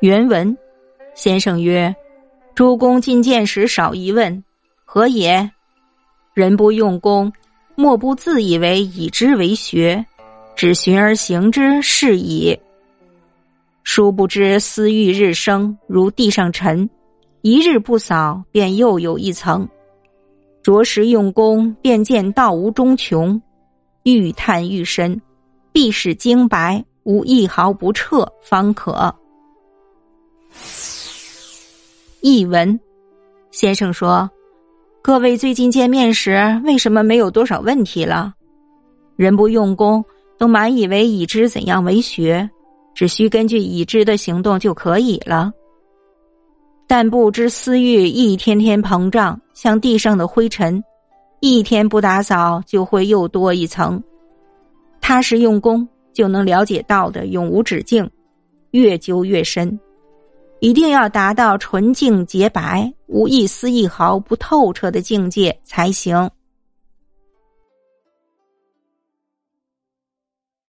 原文：先生曰：“诸公进谏时少疑问，何也？人不用功，莫不自以为以之为学，只循而行之是矣。殊不知私欲日生，如地上尘，一日不扫，便又有一层。着实用功，便见道无终穷，愈探愈深，必使精白。”无一毫不彻，方可。译文：先生说，各位最近见面时，为什么没有多少问题了？人不用功，都满以为已知怎样为学，只需根据已知的行动就可以了。但不知私欲一天天膨胀，像地上的灰尘，一天不打扫，就会又多一层。踏实用功。就能了解到的永无止境，越究越深，一定要达到纯净洁白、无一丝一毫不透彻的境界才行。